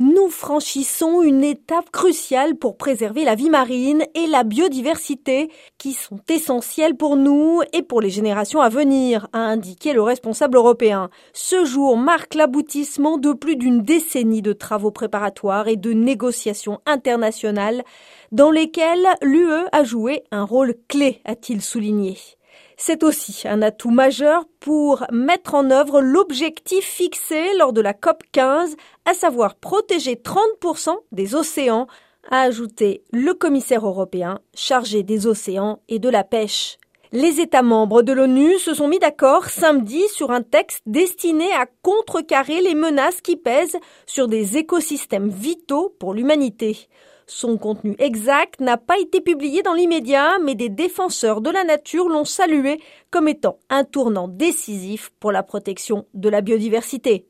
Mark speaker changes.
Speaker 1: nous franchissons une étape cruciale pour préserver la vie marine et la biodiversité qui sont essentielles pour nous et pour les générations à venir, a indiqué le responsable européen. Ce jour marque l'aboutissement de plus d'une décennie de travaux préparatoires et de négociations internationales dans lesquelles l'UE a joué un rôle clé, a-t-il souligné. C'est aussi un atout majeur pour mettre en œuvre l'objectif fixé lors de la COP 15, à savoir protéger 30% des océans, a ajouté le commissaire européen chargé des océans et de la pêche. Les États membres de l'ONU se sont mis d'accord samedi sur un texte destiné à contrecarrer les menaces qui pèsent sur des écosystèmes vitaux pour l'humanité. Son contenu exact n'a pas été publié dans l'immédiat, mais des défenseurs de la nature l'ont salué comme étant un tournant décisif pour la protection de la biodiversité.